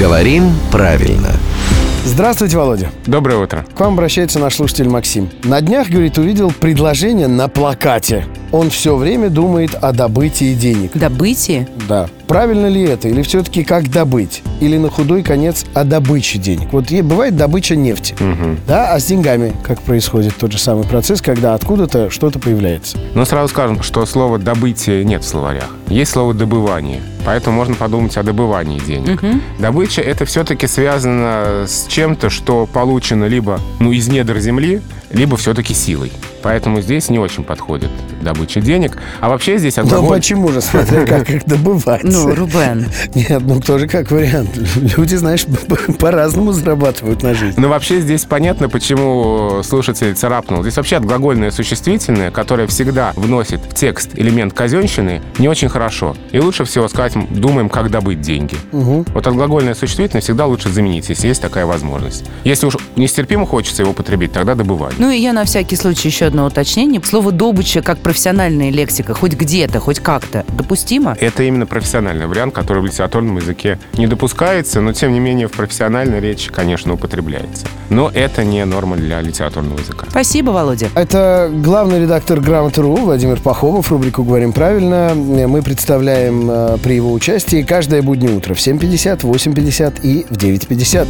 Говорим правильно. Здравствуйте, Володя. Доброе утро. К вам обращается наш слушатель Максим. На днях, говорит, увидел предложение на плакате. Он все время думает о добытии денег. Добытие? Да. Правильно ли это? Или все-таки как добыть? Или на худой конец о добыче денег? Вот бывает добыча нефти. Да, а с деньгами как происходит тот же самый процесс, когда откуда-то что-то появляется? Но сразу скажем, что слова «добытие» нет в словарях. Есть слово «добывание». Поэтому можно подумать о добывании денег. Добыча – это все-таки связано с чем-то, что получено либо ну, из недр земли, либо все-таки силой. Поэтому здесь не очень подходит добыча денег. А вообще здесь от Ну почему же, смотря как их добывать? Ну, Рубен. Нет, ну тоже как вариант. Люди, знаешь, по- по-разному зарабатывают на жизнь. Ну, вообще здесь понятно, почему слушатель царапнул. Здесь вообще отглагольное существительное, которое всегда вносит в текст элемент казенщины, не очень хорошо. И лучше всего сказать «думаем, как добыть деньги». Вот отглагольное существительное всегда лучше заменить, если есть такая возможность. Если уж нестерпимо хочется его употребить, тогда добывание. Ну и я на всякий случай еще одно уточнение. Слово «добыча» как профессиональная лексика, хоть где-то, хоть как-то, допустимо? Это именно профессиональный вариант, который в литературном языке не допускается, но тем не менее в профессиональной речи, конечно, употребляется. Но это не норма для литературного языка. Спасибо, Володя. Это главный редактор «Грамоты.ру» Владимир Пахомов. Рубрику «Говорим правильно». Мы представляем э, при его участии каждое буднее утро в 7.50, 8.50 и в 9.50.